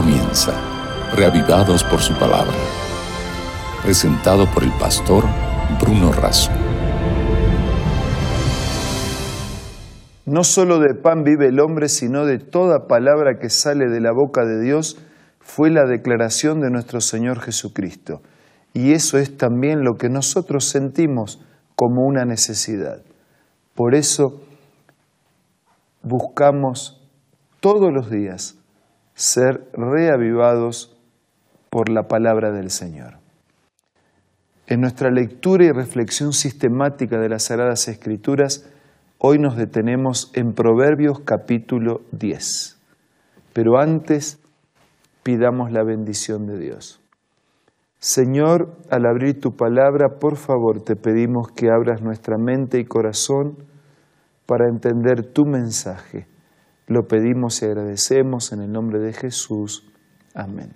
comienza, reavivados por su palabra. Presentado por el pastor Bruno Razo. No solo de pan vive el hombre, sino de toda palabra que sale de la boca de Dios, fue la declaración de nuestro Señor Jesucristo. Y eso es también lo que nosotros sentimos como una necesidad. Por eso buscamos todos los días ser reavivados por la palabra del Señor. En nuestra lectura y reflexión sistemática de las Sagradas Escrituras, hoy nos detenemos en Proverbios capítulo 10. Pero antes pidamos la bendición de Dios. Señor, al abrir tu palabra, por favor te pedimos que abras nuestra mente y corazón para entender tu mensaje lo pedimos y agradecemos en el nombre de Jesús. Amén.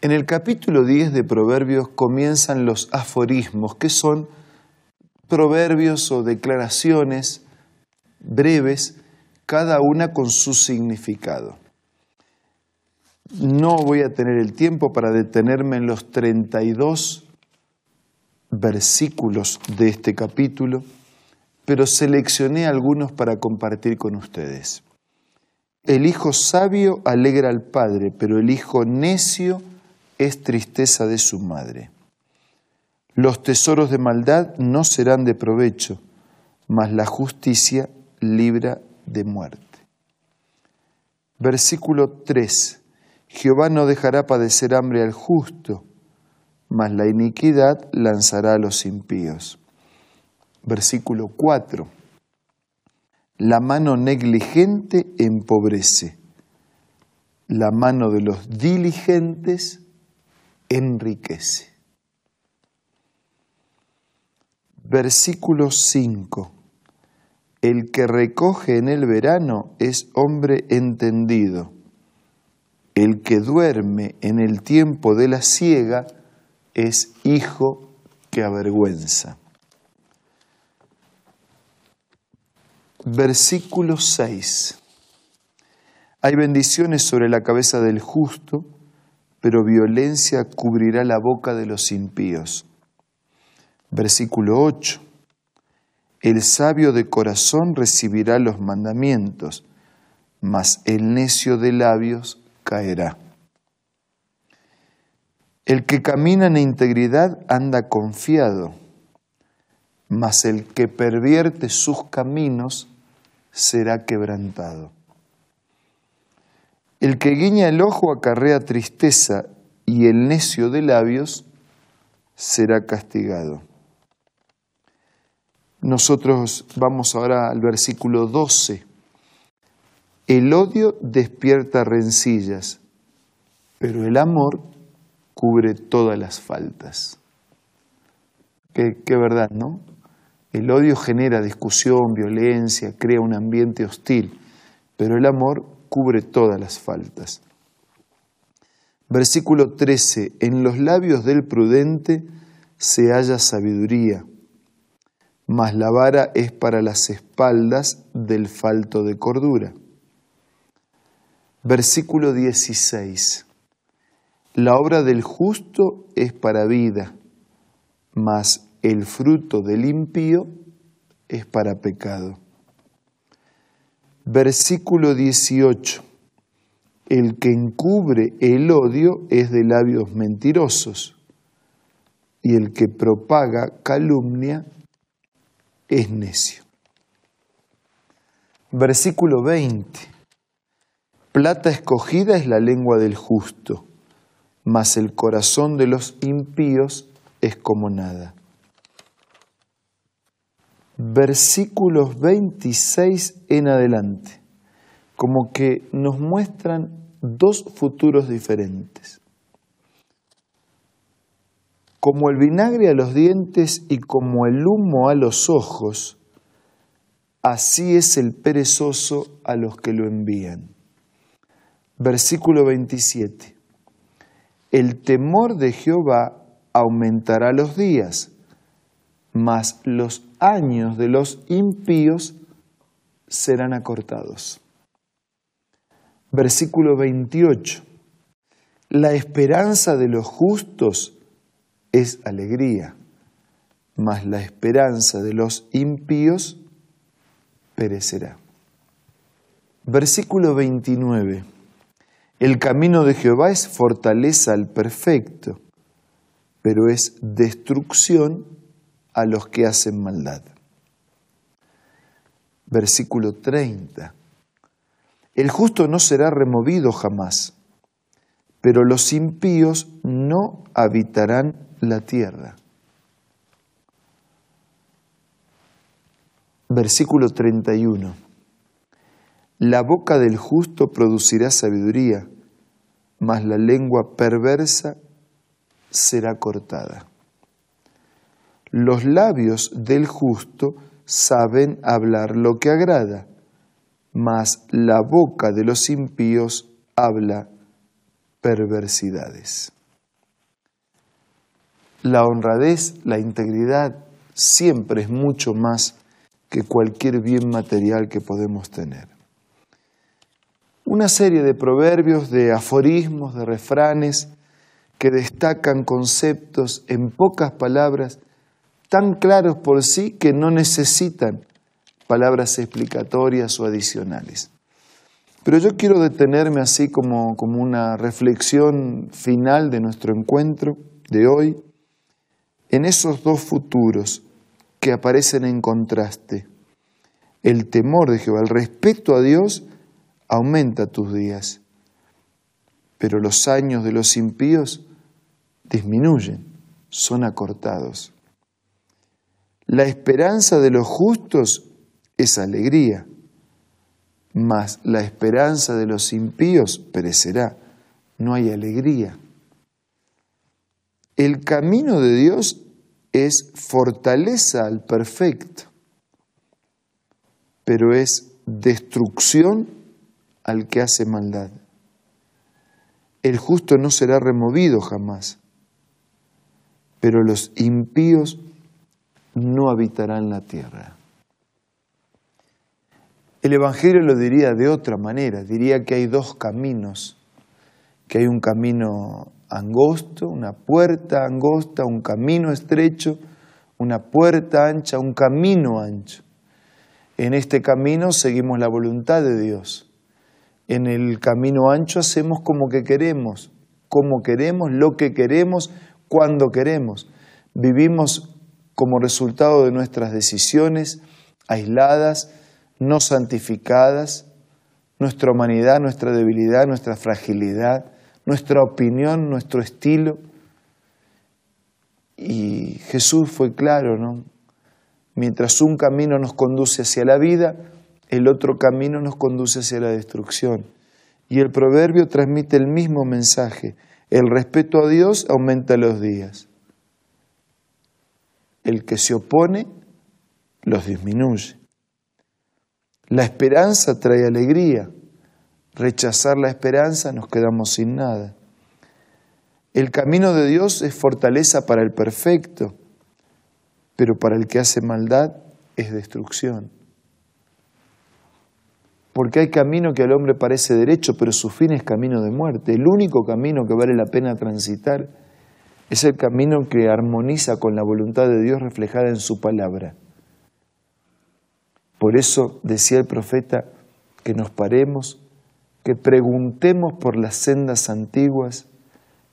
En el capítulo 10 de Proverbios comienzan los aforismos, que son proverbios o declaraciones breves, cada una con su significado. No voy a tener el tiempo para detenerme en los 32 versículos de este capítulo pero seleccioné algunos para compartir con ustedes. El hijo sabio alegra al padre, pero el hijo necio es tristeza de su madre. Los tesoros de maldad no serán de provecho, mas la justicia libra de muerte. Versículo 3. Jehová no dejará padecer hambre al justo, mas la iniquidad lanzará a los impíos versículo 4. La mano negligente empobrece, la mano de los diligentes enriquece. Versículo 5. El que recoge en el verano es hombre entendido. El que duerme en el tiempo de la siega es hijo que avergüenza. Versículo 6. Hay bendiciones sobre la cabeza del justo, pero violencia cubrirá la boca de los impíos. Versículo 8. El sabio de corazón recibirá los mandamientos, mas el necio de labios caerá. El que camina en integridad anda confiado, mas el que pervierte sus caminos será quebrantado. El que guiña el ojo acarrea tristeza y el necio de labios será castigado. Nosotros vamos ahora al versículo 12. El odio despierta rencillas, pero el amor cubre todas las faltas. Qué, verdad, ¿no? El odio genera discusión, violencia, crea un ambiente hostil, pero el amor cubre todas las faltas. Versículo 13. En los labios del prudente se halla sabiduría, mas la vara es para las espaldas del falto de cordura. Versículo 16. La obra del justo es para vida, mas el fruto del impío es para pecado. Versículo 18. El que encubre el odio es de labios mentirosos, y el que propaga calumnia es necio. Versículo 20. Plata escogida es la lengua del justo, mas el corazón de los impíos es como nada versículos 26 en adelante, como que nos muestran dos futuros diferentes. Como el vinagre a los dientes y como el humo a los ojos, así es el perezoso a los que lo envían. Versículo 27. El temor de Jehová aumentará los días, mas los años de los impíos serán acortados. Versículo 28. La esperanza de los justos es alegría, mas la esperanza de los impíos perecerá. Versículo 29. El camino de Jehová es fortaleza al perfecto, pero es destrucción a los que hacen maldad. Versículo 30. El justo no será removido jamás, pero los impíos no habitarán la tierra. Versículo 31. La boca del justo producirá sabiduría, mas la lengua perversa será cortada. Los labios del justo saben hablar lo que agrada, mas la boca de los impíos habla perversidades. La honradez, la integridad, siempre es mucho más que cualquier bien material que podemos tener. Una serie de proverbios, de aforismos, de refranes que destacan conceptos en pocas palabras tan claros por sí que no necesitan palabras explicatorias o adicionales. Pero yo quiero detenerme así como, como una reflexión final de nuestro encuentro de hoy en esos dos futuros que aparecen en contraste. El temor de Jehová, el respeto a Dios aumenta tus días, pero los años de los impíos disminuyen, son acortados. La esperanza de los justos es alegría, mas la esperanza de los impíos perecerá, no hay alegría. El camino de Dios es fortaleza al perfecto, pero es destrucción al que hace maldad. El justo no será removido jamás, pero los impíos no habitarán la tierra. El Evangelio lo diría de otra manera, diría que hay dos caminos, que hay un camino angosto, una puerta angosta, un camino estrecho, una puerta ancha, un camino ancho. En este camino seguimos la voluntad de Dios. En el camino ancho hacemos como que queremos, como queremos, lo que queremos, cuando queremos. Vivimos como resultado de nuestras decisiones aisladas, no santificadas, nuestra humanidad, nuestra debilidad, nuestra fragilidad, nuestra opinión, nuestro estilo. Y Jesús fue claro, ¿no? Mientras un camino nos conduce hacia la vida, el otro camino nos conduce hacia la destrucción. Y el proverbio transmite el mismo mensaje. El respeto a Dios aumenta los días. El que se opone los disminuye. La esperanza trae alegría rechazar la esperanza, nos quedamos sin nada. El camino de Dios es fortaleza para el perfecto, pero para el que hace maldad es destrucción. Porque hay camino que al hombre parece derecho, pero su fin es camino de muerte. El único camino que vale la pena transitar es el camino que armoniza con la voluntad de Dios reflejada en su palabra. Por eso decía el profeta que nos paremos que preguntemos por las sendas antiguas,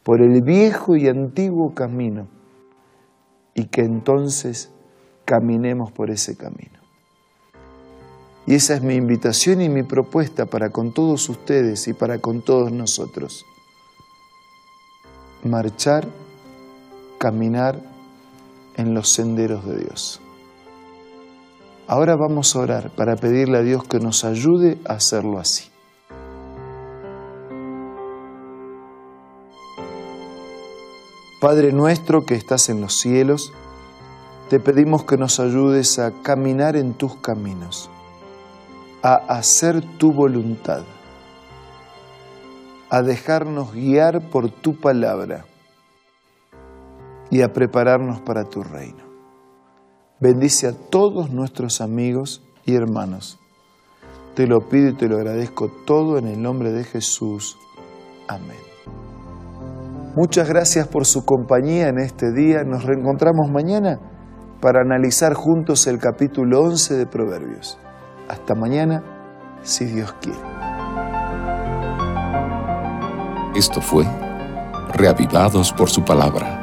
por el viejo y antiguo camino, y que entonces caminemos por ese camino. Y esa es mi invitación y mi propuesta para con todos ustedes y para con todos nosotros. Marchar, caminar en los senderos de Dios. Ahora vamos a orar para pedirle a Dios que nos ayude a hacerlo así. Padre nuestro que estás en los cielos, te pedimos que nos ayudes a caminar en tus caminos, a hacer tu voluntad, a dejarnos guiar por tu palabra y a prepararnos para tu reino. Bendice a todos nuestros amigos y hermanos Te lo pido y te lo agradezco todo en el nombre de Jesús. Amén. Muchas gracias por su compañía en este día. Nos reencontramos mañana para analizar juntos el capítulo 11 de Proverbios. Hasta mañana, si Dios quiere. Esto fue Reavivados por su palabra,